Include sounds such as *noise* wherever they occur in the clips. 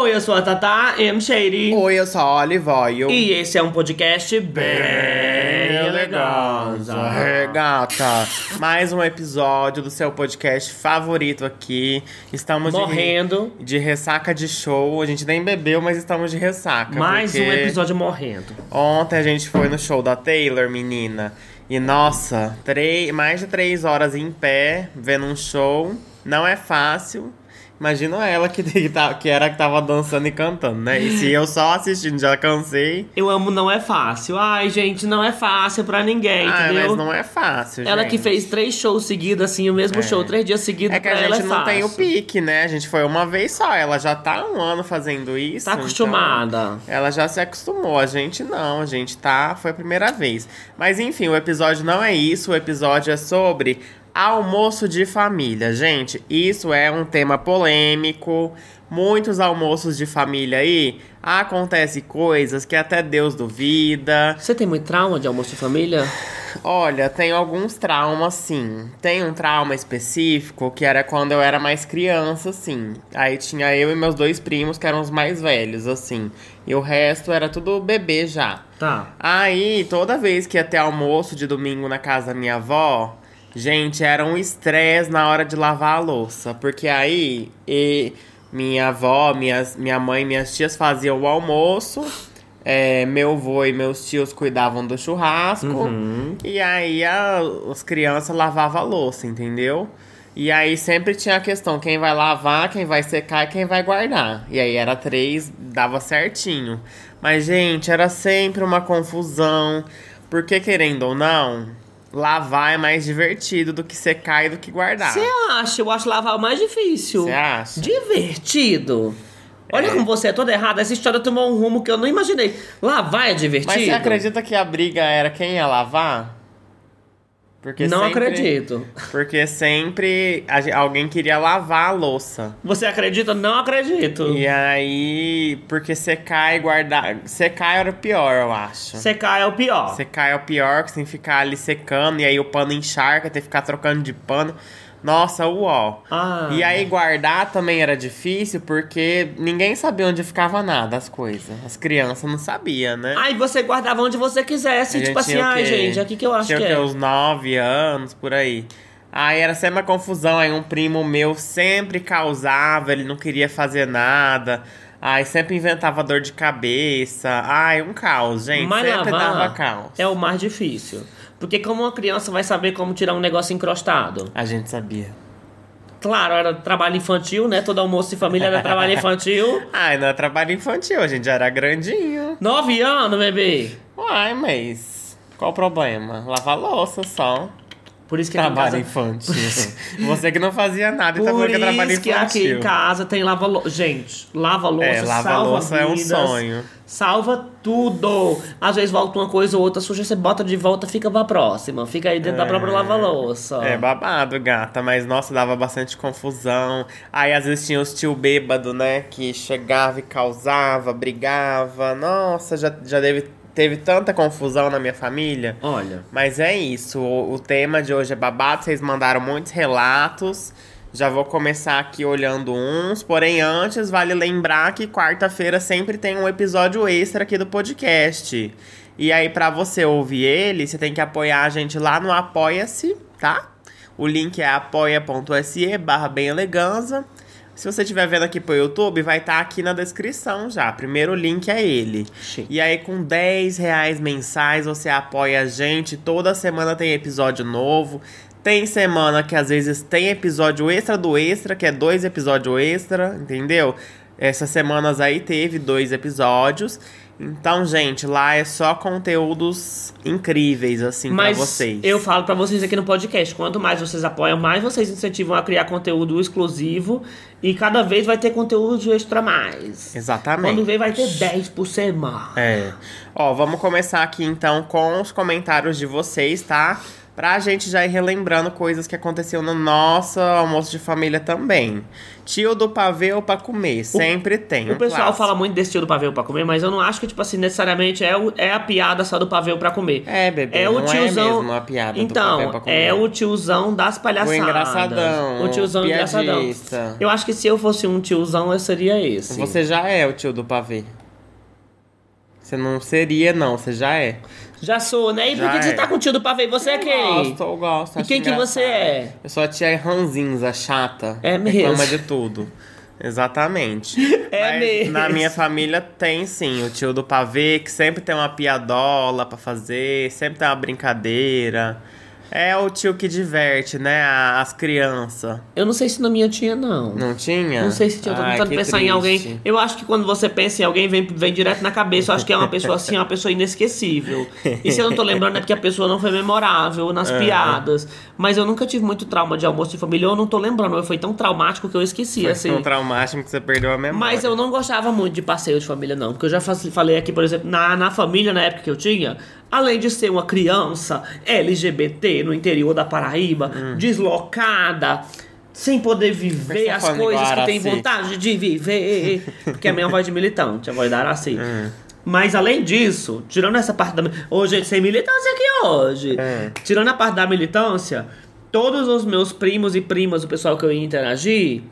Oi, eu sou a Tata M. Shady. Oi, eu sou a Olive Oil. E esse é um podcast bem elegante. Regata. Mais um episódio do seu podcast favorito aqui. Estamos de- Morrendo. De, ressaca de show. A gente nem bebeu, mas estamos de ressaca. Mais porque um episódio morrendo. Ontem a gente foi no show da Taylor, menina. E nossa, três, mais de três horas em pé, vendo um show. Não é fácil. Imagina ela que, que, *laughs* tá- que era que tava dançando e cantando, né? E se eu só assistindo já cansei. Eu amo Não É Fácil. Ai, gente, não é fácil pra ninguém, Ah, entendeu? mas não é fácil, Ela gente. que fez três shows seguidos, assim, o mesmo É. show, três dias seguidos, É que a gente é não tem o fácil. pique, né? A gente foi uma vez só. Ela já tá um ano fazendo isso. Tá então acostumada. ela já se acostumou. A gente não. A gente tá. Foi a primeira vez. Mas enfim, o episódio não é isso. O episódio é sobre almoço de família. Gente, isso é um tema polêmico. Muitos almoços de família aí acontece coisas que até Deus duvida. Você tem muito trauma de almoço de família? Olha, tem alguns traumas, sim. Tem um trauma específico que era quando eu era mais criança, assim. Aí tinha eu e meus dois primos, que eram os mais velhos, assim. E o resto era tudo bebê já. Tá. Aí, toda vez que ia ter almoço de domingo na casa da minha avó, gente, era um estresse na hora de lavar a louça. Porque aí, e minha avó, minhas, minha mãe e minhas tias faziam o almoço. é, meu avô e meus tios cuidavam do churrasco. Uhum. E aí, a, as crianças lavavam a louça, entendeu? E aí sempre tinha a questão, quem vai lavar, quem vai secar e quem vai guardar. E aí era três, dava certinho. Mas, gente, era sempre uma confusão. Porque, querendo ou não, lavar é mais divertido do que secar e do que guardar. Você acha? Eu acho lavar o mais difícil. Você acha? Divertido. Olha É. como você é toda errada. Essa história tomou um rumo que eu não imaginei. Lavar é divertido? Mas você acredita que a briga era quem ia lavar? Porque Não sempre- acredito. Porque sempre a alguém queria lavar a louça. Você acredita? Não acredito. E aí, porque secar e guardar. Secar era o pior, eu acho. Secar é o pior. Secar é o pior, que você tem que ficar ali secando, e aí o pano encharca, tem que ficar trocando de pano. Nossa, uó. Ah. E aí guardar também era difícil, porque ninguém sabia onde ficava nada, as coisas. As crianças não sabiam, né? Aí você guardava onde você quisesse. Tipo assim, ai, quê? gente, aqui que eu acho tinha que o quê? é. uns 9 anos, por aí. Aí era sempre uma confusão, aí um primo meu sempre causava, ele não queria fazer nada. Aí sempre inventava dor de cabeça. Ai, um caos, gente. Mas sempre lavar dava caos. é o mais difícil. Porque como uma criança vai saber como tirar um negócio encrostado? A gente sabia. Claro, era trabalho infantil, né? Todo almoço de família era trabalho infantil. *laughs* Ai, não é trabalho infantil, a gente já era grandinho. Nove anos, bebê. Uai, mas qual o problema? Lavar louça só. Por isso que Trabalho casa... infantil. *laughs* Você que não fazia nada e tá falando que é trabalho isso que aqui infantil. em casa tem lava-louça. Gente, lava-louça, É, salva lava-louça é um sonho. Salva tudo. Às vezes volta uma coisa ou outra suja, você bota de volta, fica pra próxima. Fica aí dentro da própria lava-louça. É babado, gata, mas nossa, dava bastante confusão. Aí às vezes tinha os tio bêbado, né, que chegava e causava, brigava. Nossa, já, já deve, teve tanta confusão na minha família. Olha, Mas é isso, o, o tema de hoje é babado, vocês mandaram muitos relatos. Já vou começar aqui olhando uns, porém antes vale lembrar que quarta-feira sempre tem um episódio extra aqui do podcast. E aí pra você ouvir ele, você tem que apoiar a gente lá no Apoia-se, tá? O link é apoia.se barra bem eleganza. Se você estiver vendo aqui pro YouTube, vai estar aqui na descrição já. Primeiro link é ele. Chique. E aí, com 10 reais mensais, você apoia a gente. Toda semana tem episódio novo. Tem semana que às vezes tem episódio extra do extra, que é dois episódios extra, entendeu? Essas semanas aí teve dois episódios. Então, gente, lá é só conteúdos incríveis, assim, mas pra vocês. eu falo pra vocês aqui no podcast, quanto mais vocês apoiam, mais vocês incentivam a criar conteúdo exclusivo e cada vez vai ter conteúdo extra mais. Exatamente. Quando vem vai ter 10 por semana. É. Ó, vamos começar aqui então com os comentários de vocês, tá? Pra gente já ir relembrando coisas que aconteciam no nosso almoço de família também. Tio do pavê ou pra comer, sempre tem. O um pessoal clássico. fala muito desse tio do pavê pra comer, mas eu não acho que, tipo assim, necessariamente é, o- é a piada só do pavê pra comer. É, bebê, É o não tiozão. é mesmo a piada do então, pavê pra comer. é o tiozão das palhaçadas. O engraçadão, O tiozão o engraçadão. Eu acho que se eu fosse um tiozão, eu seria esse. Você já é o tio do pavê. Você não seria, não, você já é. Já sou, né? E por que, que você é. tá com o tio do pavê? Você é Eu quem? gosto, eu gosto. E quem que você é? Eu sou a tia ranzinza, chata. É mesmo. Reclama de tudo. Exatamente. *laughs* É Mas mesmo. Na minha família tem sim o tio do pavê, que sempre tem uma piadola pra fazer, sempre tem uma brincadeira. É o tio que diverte, né, as crianças. Eu não sei se na minha tinha, não. Não tinha? Não sei se tinha. Eu tô Ai, tentando pensar em triste. alguém. Eu acho que quando você pensa em alguém, vem, vem direto na cabeça. Eu acho que é uma pessoa assim, uma pessoa inesquecível. E se eu não tô lembrando é porque a pessoa não foi memorável nas piadas. Mas eu nunca tive muito trauma de almoço de família. Eu não tô lembrando. Foi tão traumático que eu esqueci, Foi assim. tão traumático que você perdeu a memória. Mas eu não gostava muito de passeio de família, não. Porque eu já falei aqui, por exemplo, na, na família, na época que eu tinha, além de ser uma criança LGBT no interior da Paraíba, deslocada, sem poder viver Hum. Tá as coisas que tem vontade de viver. *laughs* Porque a minha voz de militante, a voz da Araci. Hum. Mas além disso, tirando essa parte da. Gente, sem militância aqui hoje. Hum. Tirando a parte da militância, todos os meus primos e primas, o pessoal que eu ia interagir,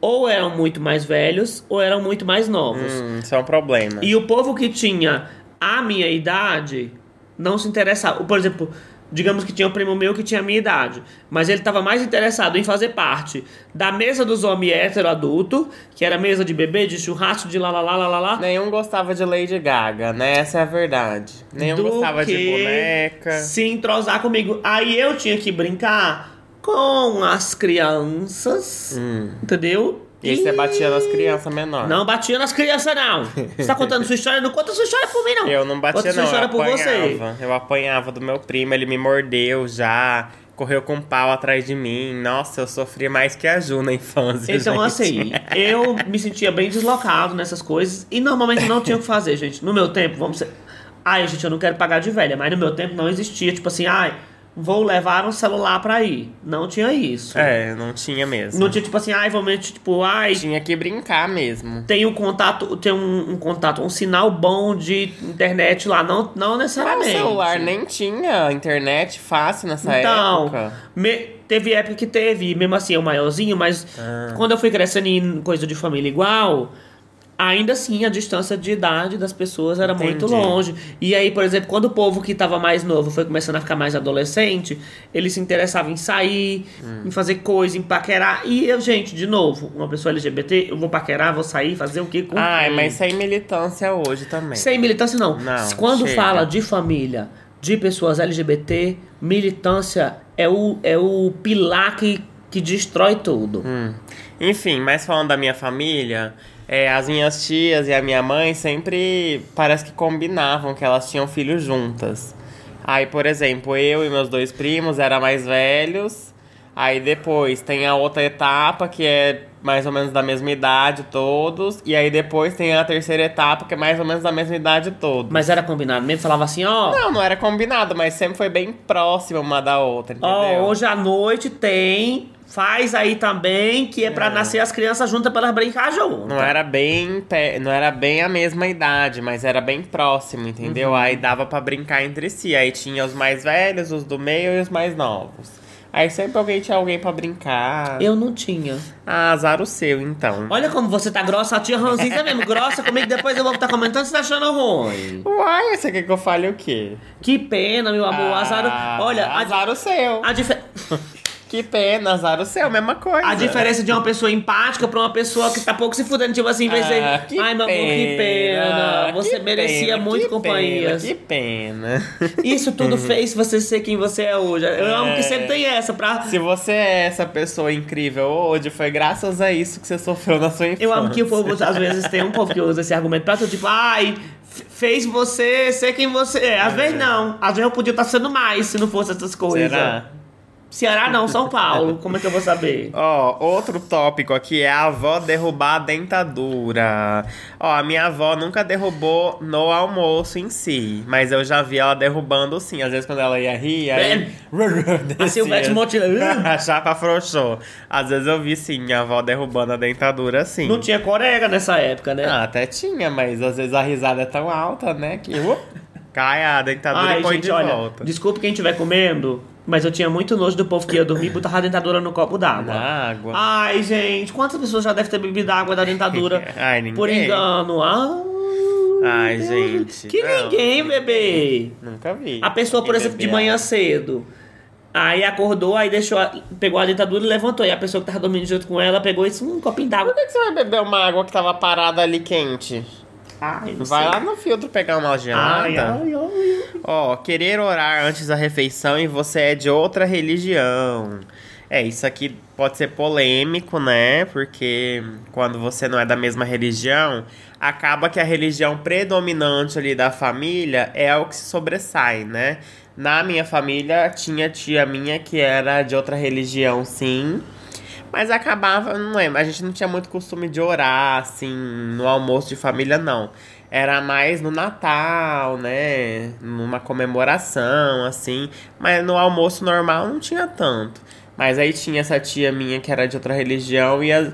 ou eram muito mais velhos ou eram muito mais novos. Hum, isso é um problema. E o povo que tinha a minha idade não se interessava. Por exemplo, digamos que tinha um primo meu que tinha a minha idade, mas ele estava mais interessado em fazer parte da mesa dos homens hétero adulto, que era mesa de bebê, de churrasco, de lá lá lá lá lá. Nenhum gostava de Lady Gaga, né? Essa é a verdade. Nenhum do gostava de boneca. Se entrosar comigo. Aí eu tinha que brincar com as crianças, entendeu? E aí você batia nas crianças menores. Não batia nas crianças, não. Você tá contando sua história? Não conta sua história por mim, não. Eu não batia, Conta sua não. Eu história por você. apanhava. Eu apanhava do meu primo, ele me mordeu já. Correu com um pau atrás de mim. Nossa, eu sofri mais que a Ju na infância. Então, gente. assim, eu me sentia bem deslocado nessas coisas e normalmente eu não tinha o que fazer, gente. No meu tempo, vamos ser. Ai, gente, eu não quero pagar de velha, mas no meu tempo não existia, tipo assim, ai, vou levar um celular pra ir. Não tinha isso. É, não tinha mesmo. Não tinha, tipo assim, ai, vamos, tipo, ai, Tinha que brincar mesmo. tem um contato, tem um, um contato, um sinal bom de internet lá. Não, não Ah, o necessariamente. celular nem tinha internet fácil nessa Então, época. me- teve época que teve, mesmo assim, eu maiorzinho, mas Ah. quando eu fui crescendo em coisa de família igual, ainda assim a distância de idade das pessoas era muito Entendi. longe. E aí, por exemplo, quando o povo que tava mais novo foi começando a ficar mais adolescente, ele se interessava em sair, Hum. em fazer coisa, em paquerar. E eu, gente, de novo, uma pessoa LGBT, eu vou paquerar, vou sair, fazer o quê com Ai, mas sem militância hoje também. Sem militância, não. Não, Quando chega. fala de família, de pessoas LGBT, militância é o, é o pilar que, que destrói tudo. Hum. Enfim, mas falando da minha família, é, as minhas tias e a minha mãe sempre parece que combinavam que elas tinham filhos juntas. Aí, por exemplo, eu e meus dois primos eram mais velhos. Aí depois tem a outra etapa que é mais ou menos da mesma idade todos. E aí depois tem a terceira etapa que é mais ou menos da mesma idade todos. Mas era combinado mesmo, falava assim, ó, Não, não era combinado, mas sempre foi bem próxima uma da outra, entendeu? ó, hoje à noite tem, faz aí também, que é pra nascer as crianças juntas pra elas brincar juntas. Não era bem não era bem a mesma idade, mas era bem próximo, entendeu? Uhum. Aí dava pra brincar entre si. Aí tinha os mais velhos, os do meio e os mais novos. Aí sempre alguém tinha alguém pra brincar. Eu não tinha. Ah, azar o seu, então. Olha como você tá grossa, a tia Ranzinza mesmo, grossa comigo, depois eu vou estar comentando se tá achando ruim. Uai, você quer que eu fale o quê? Que pena, meu amor, azar... Ah, Olha, a, azar o seu. a dife- *laughs* Que pena, azar o seu, mesma coisa. A diferença de uma pessoa empática pra uma pessoa que tá pouco se fudendo, tipo assim, vez de. Ah, Ai, meu amor, que pena. Você que merecia pena, muito que companhias. Pena, que pena. Isso tudo fez você ser quem você é hoje. Eu amo que É. sempre tem essa pra. Se você é essa pessoa incrível hoje, foi graças a isso que você sofreu na sua infância. Eu amo que o povo, às vezes, tem um povo que usa esse argumento pra tudo, tipo, ai, fez você ser quem você é. Às vezes não. Às vezes eu podia estar sendo mais se não fosse essas coisas. Será? Ceará não, São Paulo. Como é que eu vou saber? *laughs* Ó, outro tópico aqui é a avó derrubar a dentadura. Ó, a minha avó nunca derrubou no almoço em si, mas eu já vi ela derrubando sim. Às vezes quando ela ia rir, aí... *laughs* A Silvete Montila. *laughs* a chapa afrouxou. Às vezes eu vi sim, minha avó derrubando a dentadura sim. Não tinha corega nessa época, né? Ah, até tinha, mas às vezes a risada é tão alta, né, que uh, cai a dentadura Ai, e põe gente, de olha, volta. desculpe quem estiver comendo, mas eu tinha muito nojo do povo que ia dormir e botava a dentadura no copo d'água. Água. Ai, gente, quantas pessoas já devem ter bebido água da dentadura *laughs* Ai, ninguém. por engano? Ah, Ai, gente. que não, ninguém, bebê. Nunca vi. A pessoa, por exemplo, de manhã cedo. Aí acordou, aí deixou, a- pegou a dentadura e levantou. E a pessoa que tava dormindo junto com ela pegou disse, um copinho d'água. Por que que você vai beber uma água que tava parada ali quente? Ai, não Vai sei. lá no filtro pegar uma gelada. Ai, ai, ai. Ó, querer orar antes da refeição e você é de outra religião. É, isso aqui pode ser polêmico, né? Porque quando você não é da mesma religião, acaba que a religião predominante ali da família é o que se sobressai, né? Na minha família tinha tia minha que era de outra religião, sim. Mas acabava, não lembro, a gente não tinha muito costume de orar, assim, no almoço de família, não. Era mais no Natal, né? Numa comemoração, assim. Mas no almoço normal não tinha tanto. Mas aí tinha essa tia minha que era de outra religião e as...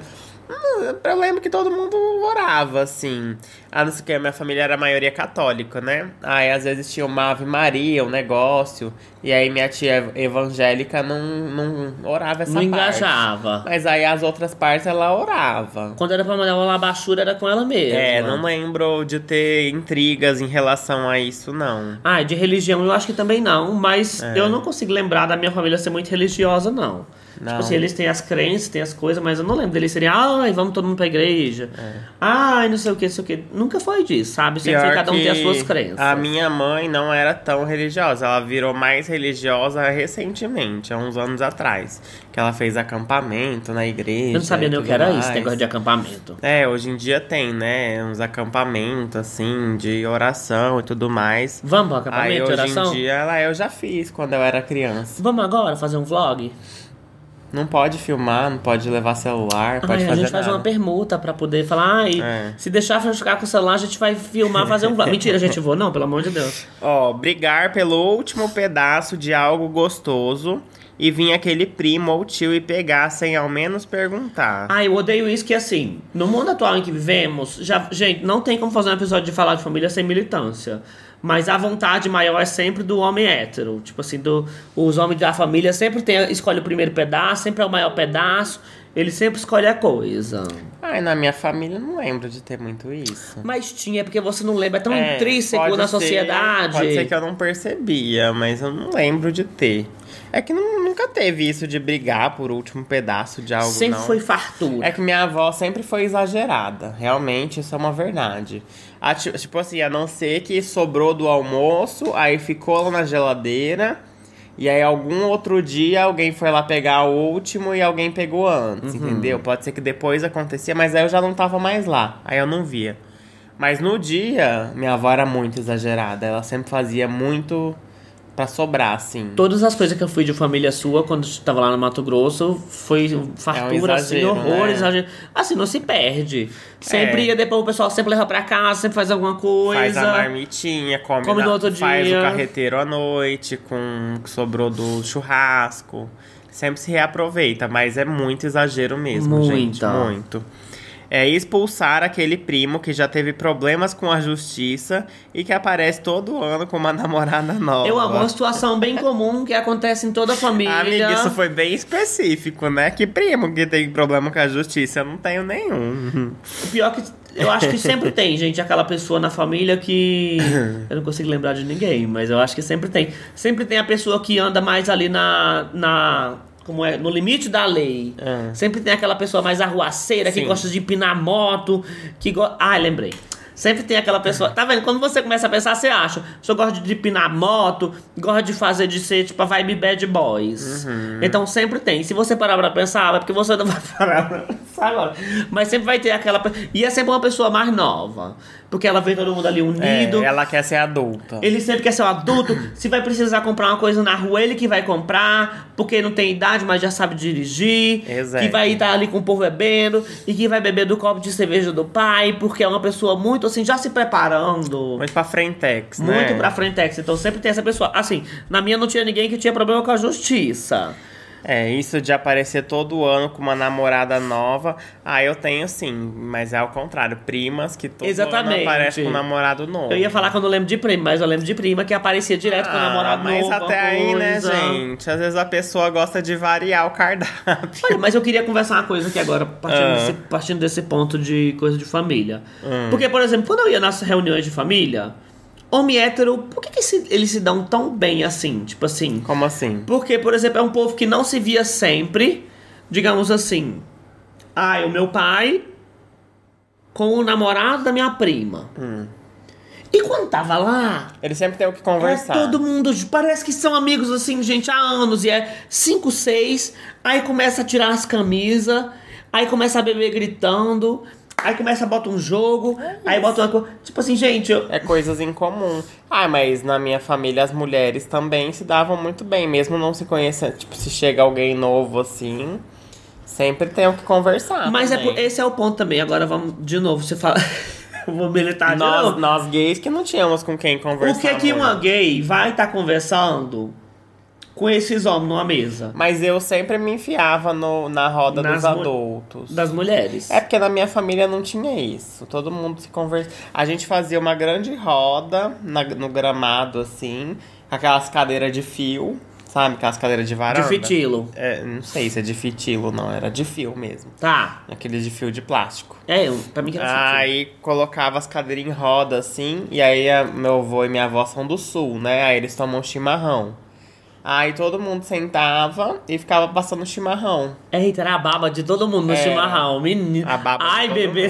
Hum, Eu lembro que todo mundo orava, assim. A não ser que a minha família era a maioria católica, né? Aí às vezes tinha uma Ave Maria, um negócio. E aí minha tia evangélica não, não orava essa Não parte. engajava. Mas aí as outras partes ela orava. Quando era pra mandar uma labachura, era com ela mesma. É, não lembro de ter intrigas em relação a isso, não. Ah, de religião eu acho que também não, mas É. eu não consigo lembrar da minha família ser muito religiosa, não. Não. Tipo assim, eles têm as crenças, têm as coisas, mas eu não lembro deles serem, ai, vamos todo mundo pra igreja. É. Ai, não sei o que, não sei o que. Nunca foi disso, sabe? Sempre Pior cada um tem as suas crenças. A minha mãe não era tão religiosa. Ela virou mais religiosa recentemente, há uns anos atrás. Que ela fez acampamento na igreja. Eu não sabia nem o que era isso, mais. negócio de acampamento. É, hoje em dia tem, né? Uns acampamentos, assim, de oração e tudo mais. Vamos pro Aí acampamento de hoje oração? em dia, ela, eu já fiz quando eu era criança. Vamos agora fazer um vlog? Não pode filmar, não pode levar celular, pode Ai, a fazer gente faz nada. uma permuta pra poder falar, ai, É. se deixar ficar com o celular, a gente vai filmar, fazer um. *laughs* Mentira, gente, vou não, pelo amor de Deus. Ó, brigar pelo último pedaço de algo gostoso e vir aquele primo ou tio e pegar sem ao menos perguntar. Ah, eu odeio isso que assim, no mundo atual em que vivemos, já, gente, não tem como fazer um episódio de falar de família sem militância. Mas a vontade maior é sempre do homem hétero. Tipo assim, do, os homens da família sempre tem, escolhe o primeiro pedaço, sempre é o maior pedaço. Ele sempre escolhe a coisa. Ai, na minha família eu não lembro de ter muito isso. Mas tinha, é porque você não lembra, é tão É, intrínseco na ser- sociedade. Pode ser que eu não percebia, mas eu não lembro de ter. É que não- nunca teve isso de brigar por último pedaço de algo, sempre não. foi fartura. É que minha avó sempre foi exagerada. Realmente, isso é uma verdade. A, ti- tipo assim, a não ser que sobrou do almoço, aí ficou lá na geladeira. E aí, algum outro dia, alguém foi lá pegar o último e alguém pegou antes, entendeu? Pode ser que depois acontecia, mas aí eu já não tava mais lá. Aí eu não via. Mas no dia, minha avó era muito exagerada. Ela sempre fazia muito pra sobrar, assim. Todas as coisas que eu fui de família sua quando estava lá no Mato Grosso foi fartura, assim, exagero, horror, né? exagero. Assim, não se perde. Sempre É. ia, depois o pessoal sempre leva pra casa, sempre faz alguma coisa. Faz a marmitinha, come, Come na- no outro faz dia. o carreteiro à noite com o que sobrou do churrasco. Sempre se reaproveita, mas é muito exagero mesmo, gente. Muita. Muito. É expulsar aquele primo que já teve problemas com a justiça e que aparece todo ano com uma *laughs* namorada nova. Eu amo uma situação bem comum que acontece em toda a família. Amiga, isso foi bem específico, né? Que primo que tem problema com a justiça? Eu não tenho nenhum. O pior que eu acho que sempre tem, gente, aquela pessoa na família que. *laughs* Eu não consigo lembrar de ninguém, mas eu acho que sempre tem. Sempre tem a pessoa que anda mais ali na. na como é? No limite da lei. É. Sempre tem aquela pessoa mais arruaceira que Sim. gosta de empinar moto. Que go... Ah, lembrei. Sempre tem aquela pessoa. Tá vendo? Quando você começa a pensar, você acha. Eu gosto de pinar moto, gosta de fazer de ser tipo a vibe bad boys. Uhum. Então sempre tem. Se você parar pra pensar, é porque você não vai *laughs* parar pra pensar agora. Mas sempre vai ter aquela. E é sempre uma pessoa mais nova. Porque ela vê todo mundo ali unido. É, ela quer ser adulta. Ele sempre quer ser um adulto. Se vai precisar comprar uma coisa na rua, ele que vai comprar, porque não tem idade, mas já sabe dirigir. Exato. Que vai estar ali com o povo bebendo e que vai beber do copo de cerveja do pai, porque é uma pessoa muito assim, já se preparando. Muito pra frentex, né? Muito pra frentex. Então sempre tem essa pessoa. Assim, na minha não tinha ninguém que tinha problema com a justiça. É, isso de aparecer todo ano com uma namorada nova. Ah, eu tenho sim, mas é ao contrário. Primas que todo Exatamente. ano aparecem com um namorado novo. Eu ia falar que eu lembro de prima, mas eu lembro de prima que aparecia direto com o Ah, namorado mas novo. até uma aí, né, coisa. gente? Às vezes a pessoa gosta de variar o cardápio. Olha, mas eu queria conversar uma coisa aqui agora, partindo, Ah. desse, partindo desse ponto de coisa de família. Hum. Porque, por exemplo, quando eu ia nas reuniões de família, homem hétero, por que, que se- eles se dão tão bem assim? Tipo assim. Como assim? Porque, por exemplo, é um povo que não se via sempre, digamos assim. Ah, o meu pai com o namorado da minha prima. Hum. E quando tava lá, Eles sempre têm o que é conversar. todo mundo, parece que são amigos assim, gente, há anos. E é 5, 6, aí começa a tirar as camisas, aí começa a beber gritando, aí começa a botar um jogo, aí bota uma coisa. Tipo assim, gente, eu, É coisas em comum. Ah, mas na minha família as mulheres também se davam muito bem, mesmo não se conhecendo. Tipo, se chega alguém novo assim, sempre tem o que conversar. Mas é, por- esse é o ponto também. Agora vamos de novo, você fala. *laughs* eu vou militar de nós, novo. nós gays que não tínhamos com quem conversar. Por que, que uma gay vai estar conversando com esses homens numa mesa? Mas eu sempre me enfiava no, na roda Nas dos adultos. Das mulheres. É porque na minha família não tinha isso. Todo mundo se conversa. A gente fazia uma grande roda na- no gramado, assim, com aquelas cadeiras de fio, sabe? Aquelas cadeiras de de varanda. fitilo. É, não sei se é de fitilo, não. Era de fio mesmo. Tá. Aquele de fio de plástico. É, eu- pra mim que era fitilo. Aí colocava as cadeiras em roda, assim, e aí a- meu avô e minha avó são do sul, né? Aí eles tomam chimarrão. Aí todo mundo sentava e ficava passando chimarrão. Eita, era a baba de todo mundo no É. chimarrão. Menino. A baba Ai, bebê.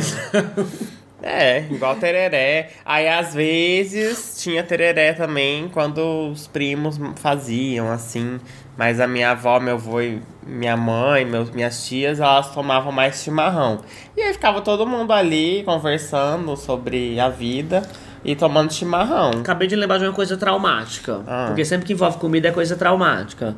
É, igual tereré. Aí às vezes tinha tereré também quando os primos faziam, assim. Mas a minha avó, meu avô e minha mãe, meus, minhas tias, elas tomavam mais chimarrão. E aí ficava todo mundo ali conversando sobre a vida e tomando chimarrão. Acabei de lembrar de uma coisa traumática. Ah. Porque sempre que envolve comida é coisa traumática.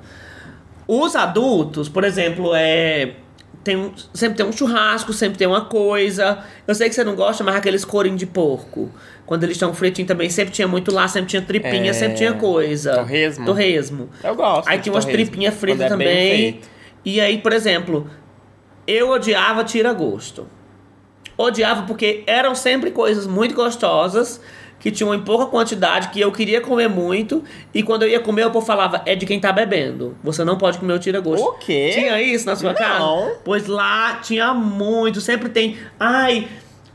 Os adultos, por exemplo, é. Tem um, sempre tem um churrasco, sempre tem uma coisa. Eu sei que você não gosta, mas aqueles corinhos de porco. Quando eles estão fritinhos também, sempre tinha muito lá, sempre tinha tripinha, É, sempre tinha coisa. torresmo. Torresmo. Eu gosto. Aí tinha umas tripinhas fritas é também. E aí, por exemplo, eu odiava tira-gosto. Odiava porque eram sempre coisas muito gostosas, que tinham em pouca quantidade, que eu queria comer muito. E quando eu ia comer, o povo falava, é de quem tá bebendo. Você não pode comer o tira-gosto. O quê? Tinha isso na sua Não. casa? Pois lá tinha muito, sempre tem. Ai,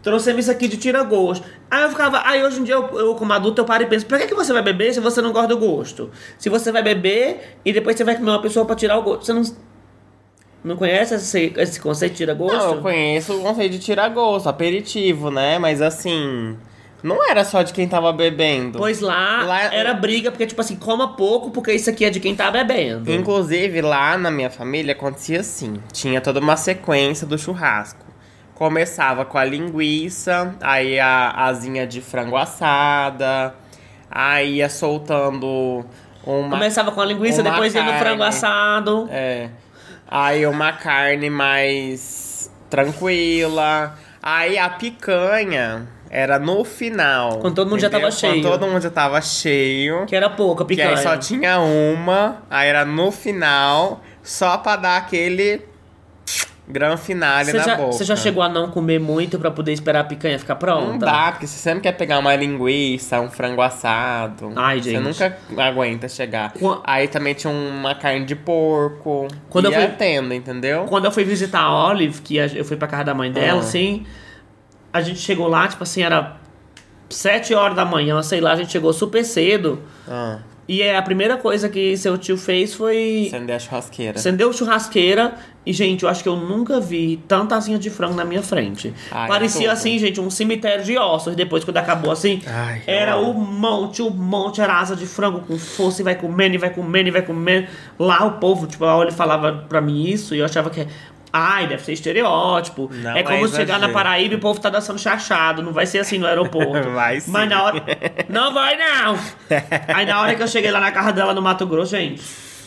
trouxemos isso aqui de tira-gosto. Aí eu ficava, aí hoje em dia eu, eu como adulto eu paro e penso, pra que, que você vai beber se você não gosta do gosto? Se você vai beber e depois você vai comer uma pessoa pra tirar o gosto. Você não. Não conhece esse, esse conceito de tira-gosto? Não, eu conheço o conceito de tirar gosto, aperitivo, né? Mas assim, não era só de quem tava bebendo. Pois lá, Lá- era briga, porque tipo assim, coma pouco, porque isso aqui é de quem tá bebendo. Inclusive, lá na minha família acontecia assim: tinha toda uma sequência do churrasco. Começava com a linguiça, aí a asinha de frango assada, aí ia soltando uma. Começava com a linguiça, depois ia no carne. frango assado. É. Aí uma carne mais tranquila. Aí a picanha era no final. Quando todo mundo já tava cheio. Quando todo mundo já tava cheio. Que era pouca, Que picanha. aí só tinha uma, aí era no final, só pra dar aquele gran finale Você na já, boca. você já chegou a não comer muito pra poder esperar a picanha ficar pronta? Não dá, porque você sempre quer pegar uma linguiça, um frango assado. Ai, Você gente. nunca aguenta chegar. Qua- Aí também tinha uma carne de porco. Quando eu fui- tendo, entendeu? Quando eu fui visitar a Olive, que eu fui pra casa da mãe dela, Ah. assim, a gente chegou lá, tipo assim, era sete horas da manhã, sei lá, a gente chegou super cedo. Ah. E é a primeira coisa que seu tio fez foi Acender a churrasqueira. acendeu churrasqueira. E, gente, eu acho que eu nunca vi tanta asinha de frango na minha frente. Ai, Parecia tudo. assim, gente, um cemitério de ossos. Depois, quando acabou assim, Ai, era o monte, o monte, era asa de frango com força e vai comendo, e vai comendo, e vai comendo. Lá o povo, tipo, a Oli falava pra mim isso e eu achava que. Ai, deve ser estereótipo. Não é como é chegar na. Paraíba e o povo tá dançando chachado. Não vai ser assim no aeroporto. *laughs* Vai sim. Mas na hora. Não vai, não! *laughs* Aí na hora que eu cheguei lá na casa dela no Mato Grosso, gente,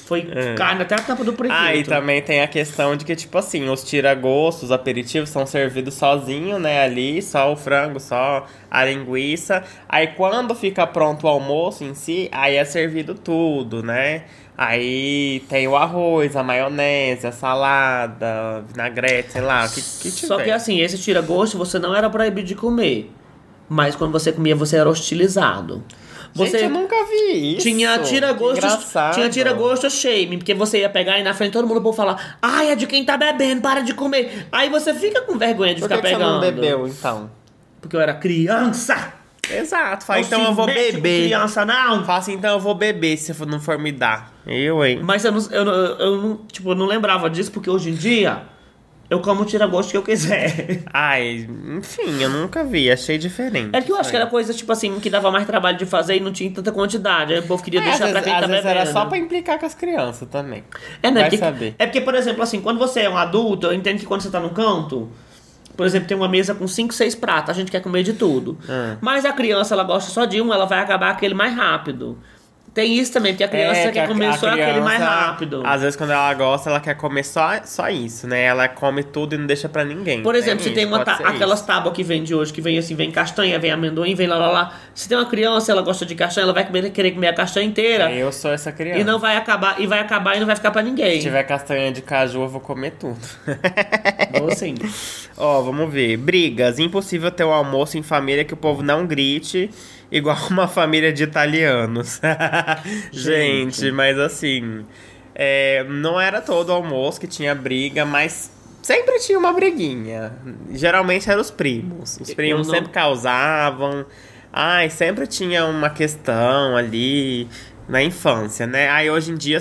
foi carne até a tampa do prefeito. Ah, e também tem a questão de que, tipo assim, os tira-gostos, os aperitivos são servidos sozinho, né, ali, só o frango, só a linguiça. Aí quando fica pronto o almoço em si, aí é servido tudo, né? Aí tem o arroz, a maionese, a salada, vinagrete, sei lá, o que, que tiver. Só que assim, esse tira-gosto você não era proibido de comer. Mas quando você comia, você era hostilizado. Você Gente, eu nunca vi isso. tinha tira-gosto. Tinha tira-gosto shame, porque você ia pegar e na frente todo mundo povo falar: Ai, é de quem tá bebendo, para de comer. Aí você fica com vergonha de Por que, ficar que você pegando. não bebeu, então? Porque eu era criança. Exato, fala, então se eu vou com beber. criança, não. Fala assim, então eu vou beber se não for me dar. Eu, hein? Mas eu não, eu, eu não, tipo, eu não lembrava disso, porque hoje em dia eu como o tira-gosto que eu quiser. *laughs* Ai, enfim, eu nunca vi, achei diferente. É que eu acho que era coisa, tipo assim, que dava mais trabalho de fazer e não tinha tanta quantidade. Aí o povo queria É, às deixar pra vezes, quem às tá vezes bebendo. era só pra implicar com as crianças também. É, né? Vai porque, saber. é porque, por exemplo, assim, quando você é um adulto, eu entendo que quando você tá no canto, por exemplo, tem uma mesa com 5, 6 pratos, a gente quer comer de tudo. Ah. Mas a criança, ela gosta só de um, ela vai acabar aquele mais rápido. Tem isso também, porque a criança É, que quer a- comer a só aquele mais criança, rápido. Às vezes, quando ela gosta, ela quer comer só, só isso, né? Ela come tudo e não deixa pra ninguém. Por exemplo, se isso, tem uma tá- aquelas tábuas que vende hoje, que vem assim, vem castanha, vem amendoim, vem lá lá lá. Se tem uma criança, ela gosta de castanha, ela vai comer, querer comer a castanha inteira. Eu sou essa criança. E não vai acabar, e vai acabar e não vai ficar pra ninguém. Se tiver castanha de caju, eu vou comer tudo. *laughs* Ou assim. Ó, vamos ver. Brigas. Impossível ter um almoço em família que o povo não grite, igual *laughs* uma família de italianos. *laughs* Gente, mas assim. é, não era todo almoço que tinha briga, mas sempre tinha uma briguinha. Geralmente eram os primos. Os primos não- sempre causavam. Ai, sempre tinha uma questão ali na infância, né? Aí hoje em dia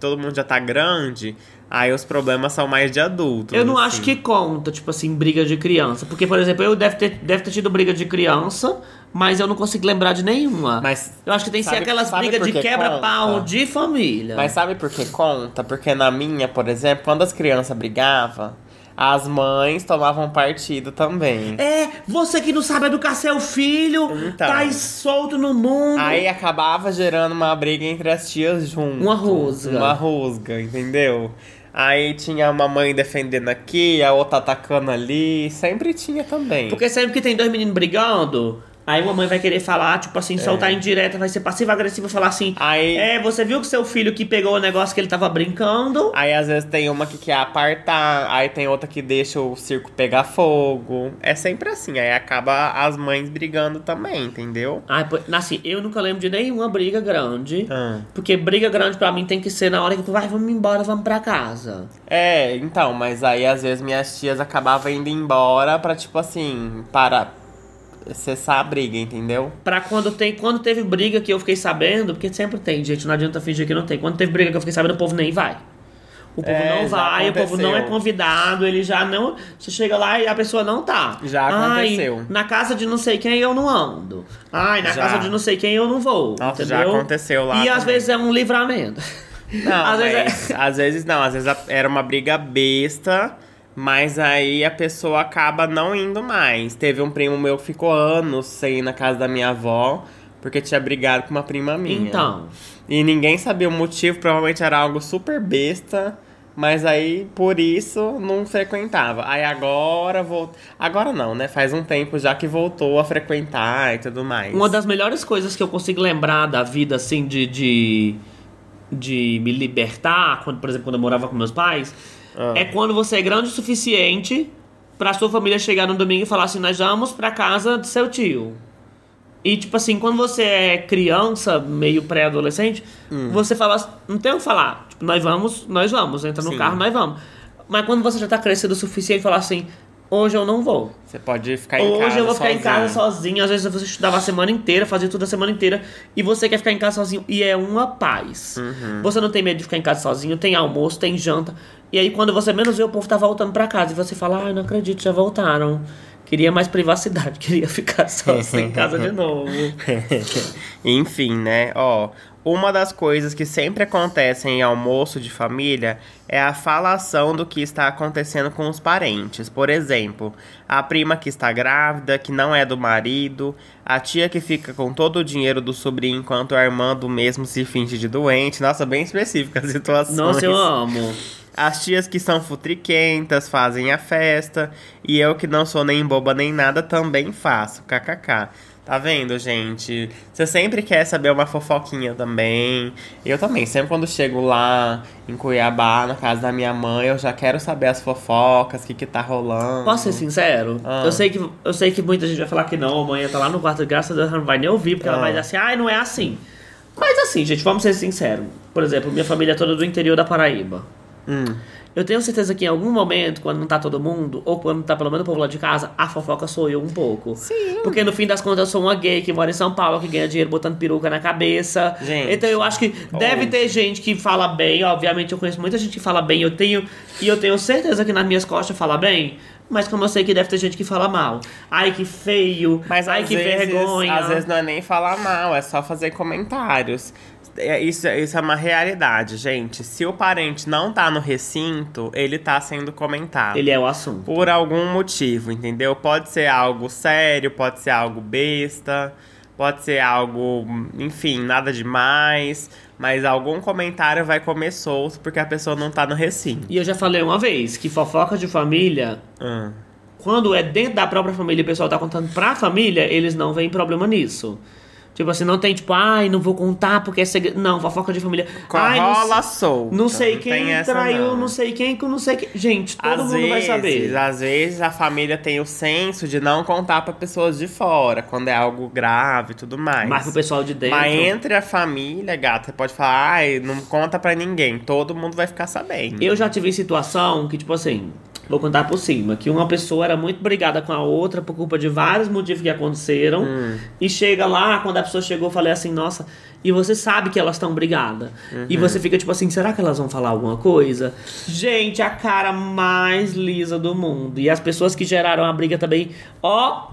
todo mundo já tá grande. Aí os problemas são mais de adultos. Eu não assim. acho que conta, tipo assim, briga de criança. Porque, por exemplo, eu deve ter, deve ter tido briga de criança, mas eu não consigo lembrar de nenhuma. Mas eu acho que tem que ser aquelas brigas de que quebra-pau de família. Mas sabe por que conta? Porque na minha, por exemplo, quando as crianças brigavam, as mães tomavam partido também. É, você que não sabe educar seu filho, Então. tá solto no mundo. Aí acabava gerando uma briga entre as tias juntas. Uma rusga. Uma rusga, entendeu? Aí tinha uma mãe defendendo aqui, a outra atacando ali. Sempre tinha também. Porque sempre que tem dois meninos brigando, aí uma mãe vai querer falar, tipo assim, soltar indireta, vai ser passiva-agressiva falar assim: É. Aí- É, você viu que seu filho que pegou o negócio que ele tava brincando. Aí às vezes tem uma que quer apartar, aí tem outra que deixa o circo pegar fogo. É sempre assim, aí acaba as mães brigando também, entendeu? Ai, assim, eu nunca lembro de nenhuma briga grande. Ah. Porque briga grande pra mim tem que ser na hora que tu vai, vamos embora, vamos pra casa. É, então, mas aí às vezes minhas tias acabavam indo embora pra, tipo assim, para cessar a briga, entendeu? Pra quando tem. Quando teve briga que eu fiquei sabendo, porque sempre tem, gente, não adianta fingir que não tem. Quando teve briga que eu fiquei sabendo, o povo nem vai. O povo É, não vai, o povo não é aconteceu. convidado, ele já não. Você chega lá e a pessoa não tá. Já Ai, aconteceu. na casa de não sei quem eu não ando. Ai, na Já. casa de não sei quem eu não vou. Nossa, entendeu? já aconteceu lá E às também. vezes é um livramento. Não, *laughs* Às vezes é- mas às vezes não, às vezes era uma briga besta, mas aí a pessoa acaba não indo mais. Teve um primo meu que ficou anos sem ir na casa da minha avó, porque tinha brigado com uma prima minha. Então. E ninguém sabia o motivo, provavelmente era algo super besta. Mas aí, por isso, não frequentava. Aí agora voltou. Agora não, né? Faz um tempo já que voltou a frequentar e tudo mais. Uma das melhores coisas que eu consigo lembrar da vida, assim, de, de, de me libertar, quando, por exemplo, quando eu morava com meus pais, Ah. é quando você é grande o suficiente pra sua família chegar no domingo e falar assim: nós vamos pra casa do seu tio. E, tipo assim, quando você é criança, meio pré-adolescente, Hum. você fala, não tem o que falar. Tipo, nós vamos, nós vamos, entra no Sim. carro, nós vamos. Mas quando você já tá crescido o suficiente, falar assim, Hoje eu não vou. Você pode ficar em casa Hoje eu vou ficar em sozinho. casa sozinho. Às vezes você estudava a semana inteira, fazia tudo a semana inteira. E você quer ficar em casa sozinho. E é uma paz. Uhum. Você não tem medo de ficar em casa sozinho. Tem almoço, tem janta. E aí quando você menos vê, o povo tá voltando pra casa. E você fala, ai, não acredito, já voltaram. Queria mais privacidade. *laughs* Queria ficar sozinho *laughs* em casa de novo. *laughs* Enfim, né? Ó, uma das coisas que sempre acontecem em almoço de família é a falação do que está acontecendo com os parentes. Por exemplo, a prima que está grávida, que não é do marido, a tia que fica com todo o dinheiro do sobrinho enquanto a irmã do mesmo se finge de doente. Nossa, bem específica a situação. Nossa, eu amo. As tias que são futriquentas fazem a festa. E eu que não sou nem boba nem nada também faço. KKK. Tá vendo, gente? Você sempre quer saber uma fofoquinha também. Eu também. Sempre quando chego lá em Cuiabá, na casa da minha mãe, eu já quero saber as fofocas, o que que tá rolando. Posso ser sincero? Ah. Eu, sei que, eu sei que muita gente vai falar que não, a mãe tá lá no quarto, graças a Deus, ela não vai nem ouvir, porque ela Ah. vai dizer assim, ai, não é assim. Mas assim, gente, vamos ser sinceros. Por exemplo, minha família é toda do interior da Paraíba. Hum. Eu tenho certeza que em algum momento, quando não tá todo mundo, ou quando tá pelo menos o povo lá de casa, a fofoca sou eu um pouco. Sim. Porque no fim das contas eu sou uma gay que mora em São Paulo, que ganha dinheiro botando peruca na cabeça. Gente. Então eu acho que deve ter gente que fala bem, obviamente eu conheço muita gente que fala bem, eu tenho. E eu tenho certeza que nas minhas costas fala bem. Mas como eu sei que deve ter gente que fala mal. Ai, que feio. Mas ai, que vezes, vergonha. Às vezes não é nem falar mal, é só fazer comentários. É, Isso, isso é uma realidade, gente. Se o parente não tá no recinto, ele tá sendo comentado. Ele é o assunto. Por algum motivo, entendeu? Pode ser algo sério, pode ser algo besta, pode ser algo, enfim, nada demais. Mas algum comentário vai comer solto porque a pessoa não tá no recinto. E eu já falei uma vez que fofoca de família Hum. quando é dentro da própria família e o pessoal tá contando pra família, eles não veem problema nisso. Tipo assim, não tem tipo, ai, não vou contar porque é segredo. Não, fofoca de família. Ai, não, Rola solta. não sei não quem essa, traiu, não. não. sei quem, com não sei quem. Gente, todo Às mundo vezes, vai saber. Às vezes a família tem o senso de não contar pra pessoas de fora, quando é algo grave e tudo mais. Mas pro pessoal de dentro. Mas entre a família, gata, você pode falar, ai, não conta pra ninguém. Todo mundo vai ficar sabendo. Eu já tive situação que, tipo assim, vou contar por cima, que uma pessoa era muito brigada com a outra por culpa de vários motivos que aconteceram. Hum. E chega lá, quando a pessoa chegou, eu falei assim, nossa, e você sabe que elas estão brigadas. E Uhum. você fica tipo assim, será que elas vão falar alguma coisa? Gente, a cara mais lisa do mundo. E as pessoas que geraram a briga também, ó.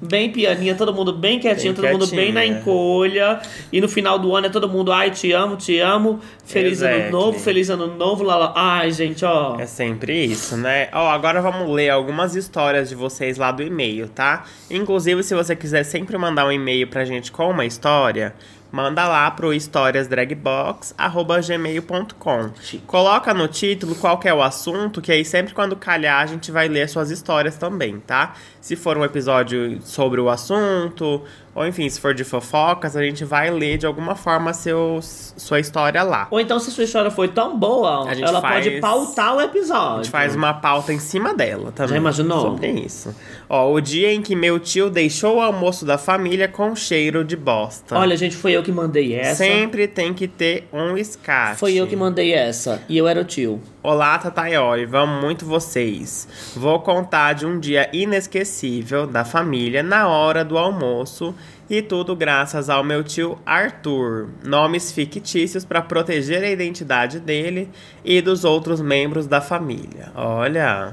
Bem pianinha, todo mundo bem quietinho, Bem todo mundo bem na encolha. E no final do ano é todo mundo, ai, te amo, te amo. Feliz ano Exactly. novo, feliz ano novo, lá, lá. Ai, gente, ó. É sempre isso, né? Ó, agora vamos ler algumas histórias de vocês lá do e-mail, tá? Inclusive, se você quiser sempre mandar um e-mail pra gente com uma história, manda lá pro historiasdragbox@gmail.com. Coloca no título qual é o assunto, que aí sempre quando calhar a gente vai ler suas histórias também, tá? Se for um episódio sobre o assunto, ou enfim, se for de fofocas, a gente vai ler de alguma forma seu, sua história lá. Ou então, se sua história foi tão boa, ela faz- pode pautar o episódio. A gente faz uma pauta em cima dela também. Já imaginou? Sobre isso. Ó, o dia em que meu tio deixou o almoço da família com cheiro de bosta. Olha, gente, foi eu que mandei essa. Sempre tem que ter um escate. Foi eu que mandei essa. E eu era o tio. Olá, Tataiori, vamos muito vocês. Vou contar de um dia inesquecível da família na hora do almoço e tudo graças ao meu tio Arthur. Nomes fictícios para proteger a identidade dele e dos outros membros da família. Olha,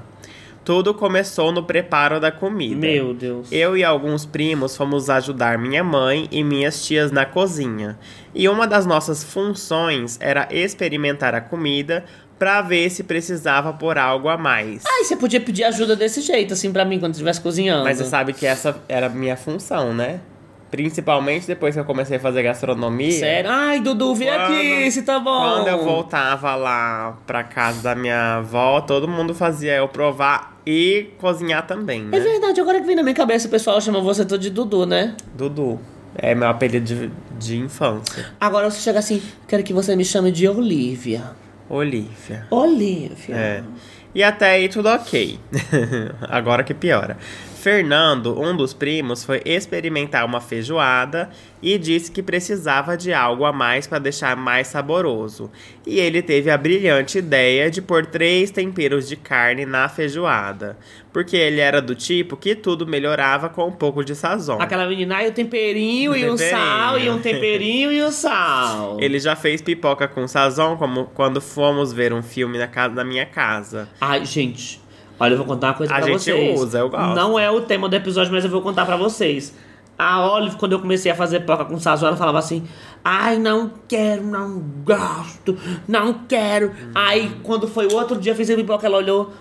tudo começou no preparo da comida. Meu Deus. Eu e alguns primos fomos ajudar minha mãe e minhas tias na cozinha. E uma das nossas funções era experimentar a comida pra ver se precisava pôr algo a mais. Ai, você podia pedir ajuda desse jeito, assim, pra mim, quando estivesse cozinhando. Mas você sabe que essa era a minha função, né? Principalmente depois que eu comecei a fazer gastronomia. Sério? Ai, Dudu, vem Quando- aqui, se tá bom. Quando eu voltava lá pra casa da minha avó, todo mundo fazia eu provar e cozinhar também, né? É verdade, agora que vem na minha cabeça, o pessoal chama você todo de Dudu, né? Dudu. É meu apelido de, de infância. Agora você chega assim, quero que você me chame de Olivia. Olivia. Olivia. É. E até aí tudo ok. *laughs* Agora que piora. Fernando, um dos primos, foi experimentar uma feijoada e disse que precisava de algo a mais para deixar mais saboroso. E ele teve a brilhante ideia de pôr três temperos de carne na feijoada, porque ele era do tipo que tudo melhorava com um pouco de sazon. Aquela menina, e o temperinho e um Temperinho. sal, e um temperinho e um sal. *laughs* Ele já fez pipoca com sazon, como quando fomos ver um filme na casa da minha casa. Ai, gente, olha, eu vou contar uma coisa A pra gente vocês. usa, eu gosto. Não é o tema do episódio, mas eu vou contar pra vocês. A Olive, quando eu comecei a fazer pipoca com sazon, ela falava assim: Ai, não quero, não gosto, não quero. Aí, quando foi o outro dia, eu fiz a pipoca, ela olhou.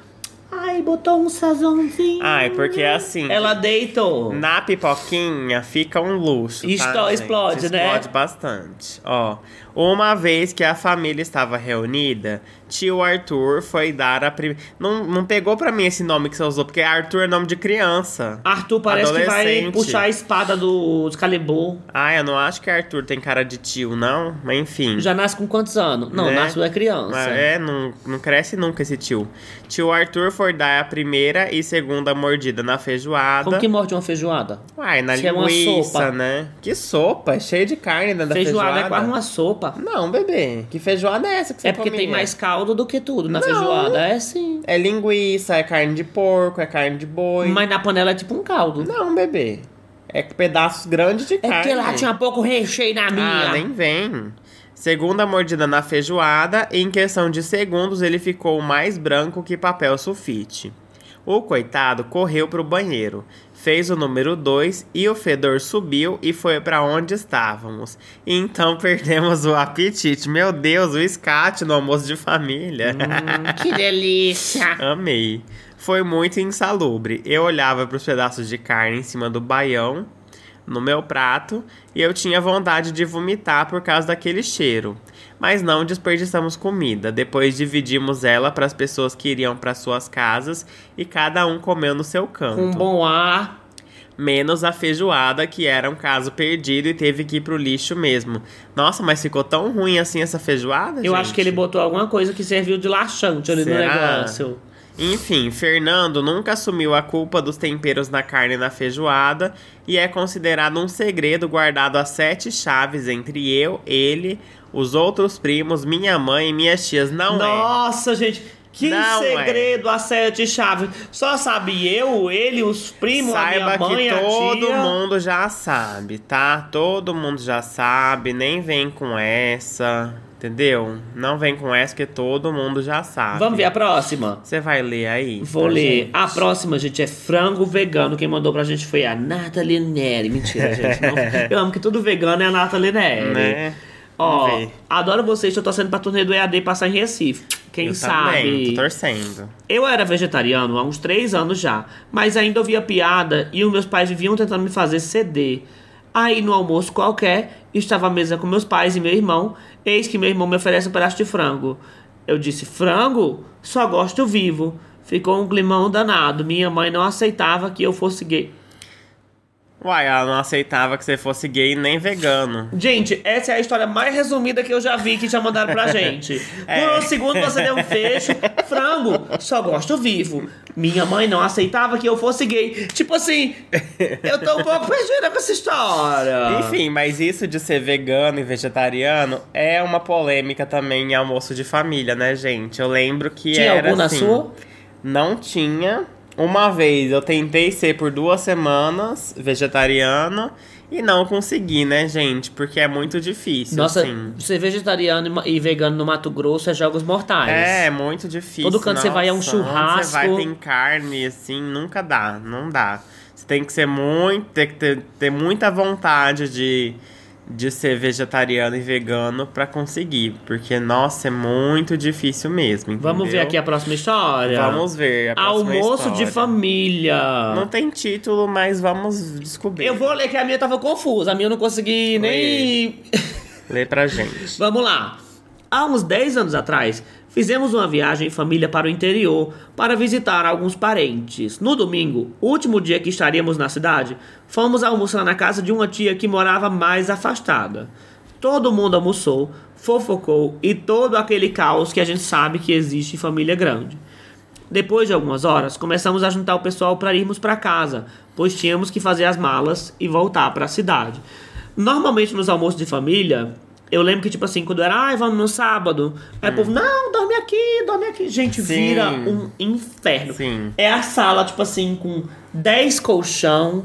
Ai, botou um sazonzinho. Ai, porque é assim. Ela deitou. Na pipoquinha fica um luxo. Tá, gente? explode, né? Explode bastante. Ó, uma vez que a família estava reunida, tio Arthur foi dar a primeira. Não, não pegou pra mim esse nome que você usou, porque Arthur é nome de criança. Arthur parece que vai puxar a espada do Excalibur. Ah, eu não acho que Arthur tem cara de tio, não. Mas enfim. Já nasce com quantos anos? Não, Né? nasce é criança. É, não, não cresce nunca esse tio. Tio Arthur foi dar a primeira e segunda mordida na feijoada. Como que morde uma feijoada? Uai, na Se é uma linguiça, sopa. né? Que sopa? Cheio de carne dentro da feijoada, feijoada. é quase uma sopa. Não, bebê. Que feijoada é essa que você É porque tem comia? mais caldo do que tudo na Não. feijoada. É sim. É linguiça, é carne de porco, é carne de boi. Mas na panela é tipo um caldo. Não, bebê. É pedaços grandes de É carne. porque lá tinha pouco recheio na minha. Ah, nem vem. Segunda mordida na feijoada, em questão de segundos ele ficou mais branco que papel sulfite. O coitado correu pro banheiro, fez o número 2 e o fedor subiu e foi para onde estávamos. Então perdemos o apetite. Meu Deus, o escate no almoço de família. Hum, que delícia. *laughs* Amei. Foi muito insalubre. Eu olhava para os pedaços de carne em cima do baião, no meu prato, e eu tinha vontade de vomitar por causa daquele cheiro. Mas não desperdiçamos comida. Depois dividimos ela para as pessoas que iriam para suas casas e cada um comeu no seu canto. Um bom ar. Menos a feijoada, que era um caso perdido e teve que ir pro lixo mesmo. Nossa, mas ficou tão ruim assim essa feijoada, Eu acho gente? que ele botou alguma coisa que serviu de laxante ali no Será? negócio. Enfim, Fernando nunca assumiu a culpa dos temperos na carne e na feijoada e é considerado um segredo guardado a sete chaves entre eu, ele, os outros primos, minha mãe e minhas tias. Não é. Nossa, gente. Que Não é. segredo a sete chaves. Só sabe eu, ele, os primos, Saiba a minha mãe, que todo tia. mundo já sabe, tá? Todo mundo já sabe, nem vem com essa, entendeu? Não vem com essa que todo mundo já sabe. Vamos ver a próxima? Você vai ler aí? Vou pra ler. gente? A próxima, gente, é frango vegano. Quem mandou pra gente foi a Nathalie Neri. Mentira, *laughs* gente. Não. Eu amo que tudo vegano é a Nathalie Neri. Né? Ó, Vamos ver. adoro vocês. Tô torcendo pra turnê do EAD passar em Recife. Quem Eu sabe? também, tô torcendo. Eu era vegetariano há uns três anos já, mas ainda ouvia piada e os meus pais viviam tentando me fazer ceder. Aí no almoço qualquer, estava à mesa com meus pais e meu irmão, eis que meu irmão me oferece um pedaço de frango. Eu disse, frango? Só gosto vivo. Ficou um climão danado. Minha mãe não aceitava que eu fosse gay. Uai, ela não aceitava que você fosse gay nem vegano. Gente, essa é a história mais resumida que eu já vi que já mandaram pra *laughs* gente. É. Por um segundo você deu um fecho. Frango, só gosto vivo. Minha mãe não aceitava que eu fosse gay. Tipo assim, eu tô um *laughs* pouco perdida com essa história. Enfim, mas isso de ser vegano e vegetariano é uma polêmica também em almoço de família, né, gente? Eu lembro que Tinha era algum na assim, sua? Não tinha. Uma vez eu tentei ser por duas semanas vegetariano e não consegui, né, gente? Porque é muito difícil, Nossa, assim. ser vegetariano e vegano no Mato Grosso é jogos mortais. É, muito difícil. Todo canto você vai é um Nossa, churrasco. Você vai tem carne, assim, nunca dá, não dá. Você tem que ser muito, tem que ter, ter muita vontade de, de ser vegetariano e vegano pra conseguir, porque nossa, é muito difícil mesmo. Vamos ver entendeu? aqui a próxima história. Vamos ver a próxima Almoço de história. família. Não tem título, mas vamos descobrir. Eu vou ler que a minha tava confusa. A minha eu não consegui nem. Lê pra gente. *laughs* Vamos lá. Há uns 10 anos atrás, fizemos uma viagem em família para o interior para visitar alguns parentes. No domingo, último dia que estaríamos na cidade, fomos almoçar na casa de uma tia que morava mais afastada. Todo mundo almoçou, fofocou e todo aquele caos que a gente sabe que existe em família grande. Depois de algumas horas, começamos a juntar o pessoal para irmos para casa, pois tínhamos que fazer as malas e voltar para a cidade. Normalmente nos almoços de família, eu lembro que, tipo assim, quando era, ai, vamos no sábado. Aí o povo, não, dorme aqui, dorme aqui. Gente, Hum. Sim. vira um inferno. Sim. É a sala, tipo assim, com 10 colchão,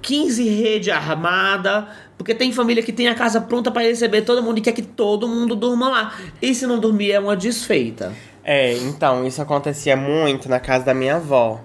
15 rede armada. Porque tem família que tem a casa pronta para receber todo mundo e quer que todo mundo durma lá. E se não dormir, é uma desfeita. É, então, isso acontecia muito na casa da minha avó.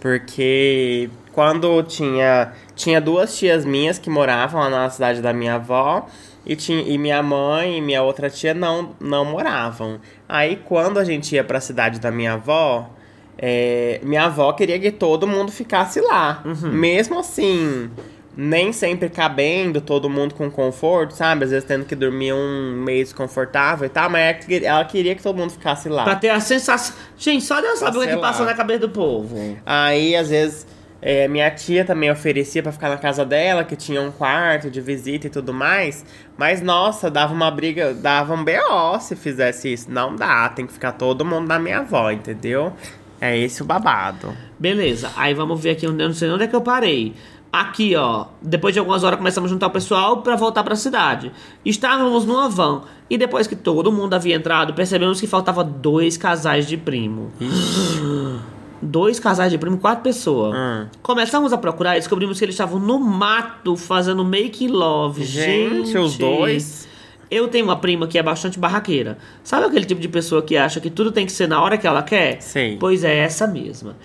Porque quando tinha. Tinha duas tias minhas que moravam lá na cidade da minha avó. E, tinha, e minha mãe e minha outra tia não, não moravam. Aí quando a gente ia pra cidade da minha avó, é, minha avó queria que todo mundo ficasse lá. Mesmo assim, nem sempre cabendo, todo mundo com conforto, sabe? Às vezes tendo que dormir um meio desconfortável e tal, mas ela queria- que todo mundo ficasse lá. Pra ter a sensação. Gente, só Deus sabe o que, que passa na cabeça do povo. Aí, às vezes, é, minha tia também oferecia pra ficar na casa dela, que tinha um quarto de visita e tudo mais. Mas, nossa, dava uma briga, dava um BO se fizesse isso. Não dá, tem que ficar todo mundo na minha avó, entendeu? É esse o babado. Beleza, aí vamos ver aqui, eu não sei onde é que eu parei. Aqui, ó, depois de algumas horas começamos a juntar o pessoal pra voltar pra cidade. Estávamos numa van e depois que todo mundo havia entrado, percebemos que faltava dois casais de primo. *gasps* Dois casais de primo, quatro pessoas. Hum. Começamos a procurar e descobrimos que eles estavam no mato fazendo making love. Gente, Gente, os dois? Eu tenho uma prima que é bastante barraqueira. Sabe aquele tipo de pessoa que acha que tudo tem que ser na hora que ela quer? Sei. Pois é, essa mesma.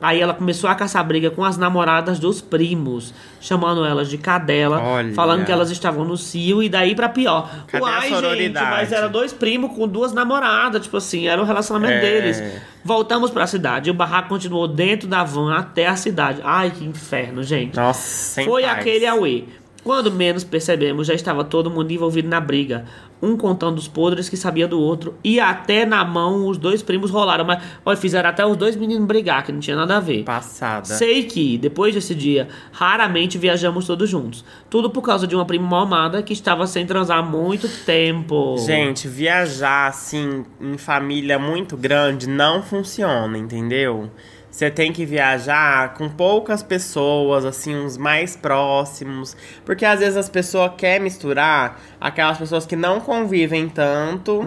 Aí ela começou a caçar briga com as namoradas dos primos, chamando elas de cadela, Olha. falando que elas estavam no cio e daí pra pior. Cadê a Uai, gente, mas era dois primos com duas namoradas, tipo assim, era o relacionamento É. deles. Voltamos pra cidade e o barraco continuou dentro da van até a cidade. Ai, que inferno, gente. Nossa, sem Foi paz. aquele auê. Quando menos percebemos, já estava todo mundo envolvido na briga. Um contando os podres que sabia do outro. E até na mão os dois primos rolaram. Mas olha, fizeram até os dois meninos brigar, que não tinha nada a ver. Passada. Sei que, depois desse dia, raramente viajamos todos juntos. Tudo por causa de uma prima mal amada que estava sem transar há muito tempo. Gente, viajar assim em família muito grande não funciona, entendeu? Você tem que viajar com poucas pessoas, assim, uns mais próximos. Porque às vezes as pessoas querem misturar aquelas pessoas que não convivem tanto,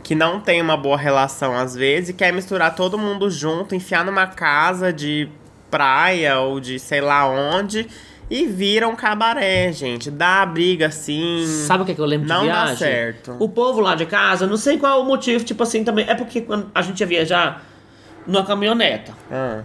que não tem uma boa relação às vezes, e quer misturar todo mundo junto, enfiar numa casa de praia ou de sei lá onde. E vira um cabaré, gente. Dá briga assim. Sabe o que, é que eu lembro Não de dá viagem? certo. O povo lá de casa, não sei qual o motivo, tipo assim, também. É porque quando a gente ia viajar numa caminhoneta. Ah.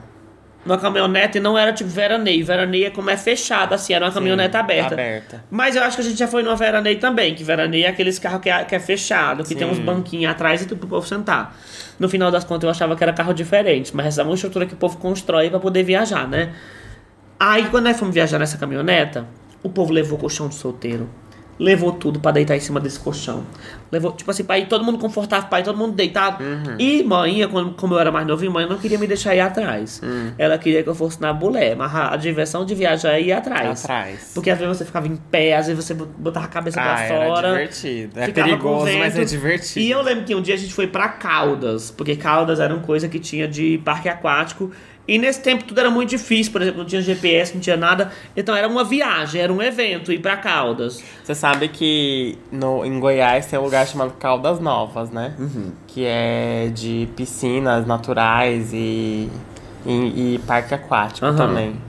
Numa caminhonete e não era tipo veraneio. Veraneio é como é fechada, assim, era uma caminhonete aberta. aberta. Mas eu acho que a gente já foi numa veraneio também, que veraneio é aqueles carros que é, que é fechado, que tem uns Sim. banquinhos atrás e tudo pro povo sentar. No final das contas eu achava que era carro diferente, mas essa é uma estrutura que o povo constrói pra poder viajar, né? Aí quando nós fomos viajar nessa caminhoneta, o povo levou colchão de solteiro. Levou tudo pra deitar em cima desse colchão. Levou, tipo assim, pra ir todo mundo confortável, pra ir todo mundo deitado. Uhum. E mãe, quando, como eu era mais novinho, mãe não queria me deixar ir atrás. Hum. Ela queria que eu fosse na bulé, mas a, a diversão de viajar é ir atrás. Atrás. Porque às vezes você ficava em pé, às vezes você botava a cabeça pra Ah, era fora. divertido. É ficava com perigoso, mas é divertido. E eu lembro que um dia a gente foi pra Caldas, porque Caldas era uma coisa que tinha de parque aquático. E nesse tempo tudo era muito difícil, por exemplo, não tinha GPS, não tinha nada. Então era uma viagem, era um evento ir pra Caldas. Você sabe que no, em Goiás tem um lugar chamado Caldas Novas, né? Uhum. Que é de piscinas naturais e, e, e parque aquático Aham. também.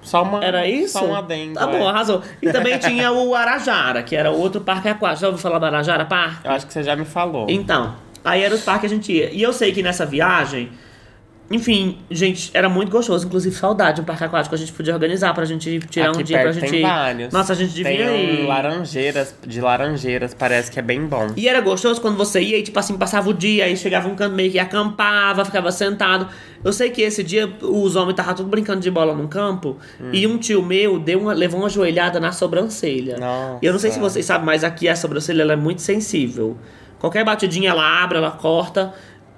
Só uma, Era isso? Só um adendo. Tá é. bom, arrasou. E também tinha o Arajara, que era outro parque aquático. Já ouviu falar do Arajara Parque? Eu acho que você já me falou. Então, aí era os parques que a gente ia. E eu sei que nessa viagem, enfim, gente, era muito gostoso. Inclusive, saudade de um parque aquático. A gente podia organizar pra gente tirar Aqui um dia pra gente tem vários. Nossa, a gente devia tem ir. um laranjeiras, de laranjeiras, parece que é bem bom. E era gostoso quando você ia e, tipo assim, passava o dia, aí chegava um canto meio que acampava, ficava sentado. Eu sei que esse dia os homens estavam tudo brincando de bola num campo Hum. e um tio meu deu uma, levou uma joelhada na sobrancelha. Nossa. E eu não sei se vocês sabem, mas aqui a sobrancelha é muito sensível. Qualquer batidinha ela abre, ela corta.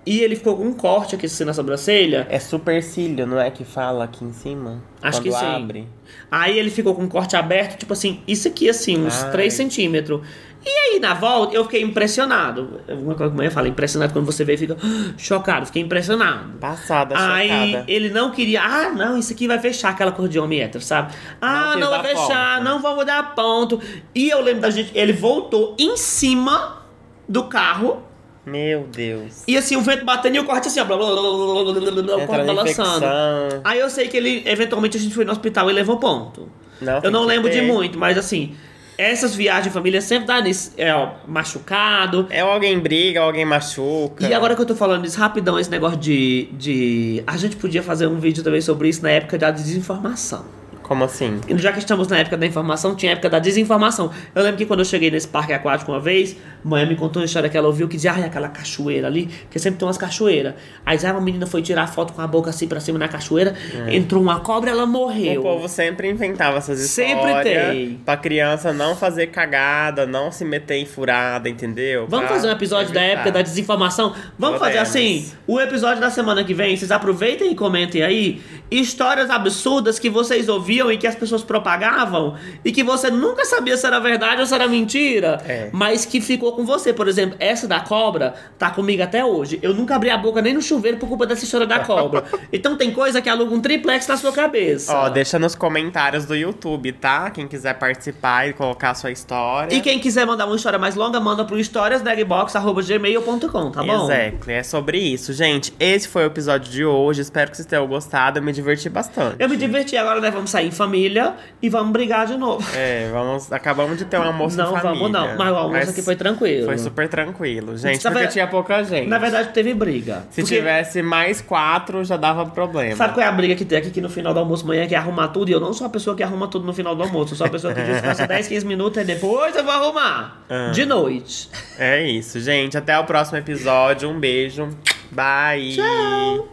E ele ficou com um corte aqui assim na sobrancelha. É supercílio, não é que fala aqui em cima? Acho Quando que sim. abre. Aí ele ficou com um corte aberto, tipo assim, isso aqui assim, uns Ai. 3 centímetros. E aí, na volta, eu fiquei impressionado. Uma coisa que a mãe fala, impressionado quando você vê e fica *gasps* chocado, fiquei impressionado. Passada, Aí chocada. ele não queria, ah, não, isso aqui vai fechar aquela cor de homem hétero, sabe? Ah, quis não, vai fechar, ponto. não vamos dar ponto. E eu lembro da gente, ele voltou em cima do carro. Meu Deus. E assim, o vento batendo e o corte assim, ó. Blá, blá, blá, blá, blá, blá, blá, o corte balançando. Aí eu sei que ele, eventualmente, a gente foi no hospital e levou ponto. Não, eu não lembro ter. de muito, mas assim, essas viagens de família sempre dá nisso. É, ó, machucado. É alguém briga, alguém machuca. E agora que eu tô falando isso rapidão, esse negócio de. de... A gente podia fazer um vídeo também sobre isso na época da desinformação. Como assim? Já que estamos na época da informação, tinha a época da desinformação. Eu lembro que quando eu cheguei nesse parque aquático uma vez, mãe me contou uma história que ela ouviu que dizia, ai, aquela cachoeira ali, que sempre tem umas cachoeiras. Aí ah, uma menina foi tirar foto com a boca assim pra cima na cachoeira, entrou uma cobra, ela morreu. O povo sempre inventava essas Sempre histórias. tem. Pra criança não fazer cagada, não se meter em furada, entendeu? Vamos Pra fazer um episódio da evitar. época da desinformação? Vamos fazer Podemos. assim? O episódio da semana que vem, vocês aproveitem e comentem aí histórias absurdas que vocês e que as pessoas propagavam e que você nunca sabia se era verdade ou se era mentira, É. mas que ficou com você. Por exemplo, essa da cobra tá comigo até hoje. Eu nunca abri a boca nem no chuveiro por culpa dessa história da cobra. *laughs* então tem coisa que aluga um triplex na sua cabeça. Ó, deixa nos comentários do YouTube, tá? Quem quiser participar e colocar a sua história. E quem quiser mandar uma história mais longa, manda pro historiasnegbox.gmail.com, tá bom? Exactly, é sobre isso. Gente, esse foi o episódio de hoje. Espero que vocês tenham gostado. Eu me diverti bastante. Eu me diverti, agora nós vamos sair em família e vamos brigar de novo. É, vamos. Acabamos de ter um almoço não em família. vamos não, mas o almoço aqui foi tranquilo. Foi super tranquilo, gente, Na porque ver- tinha pouca gente. Na verdade teve briga. Se Porque tivesse mais quatro, já dava problema. Sabe qual é a briga que tem aqui que no final do almoço amanhã que é arrumar tudo? E eu não sou a pessoa que arruma tudo no final do almoço. Eu sou a pessoa que descansa *laughs* 10, 15 minutos e depois eu vou arrumar. Ah. De noite. É isso, gente. Até o próximo episódio. Um beijo. Bye. Tchau.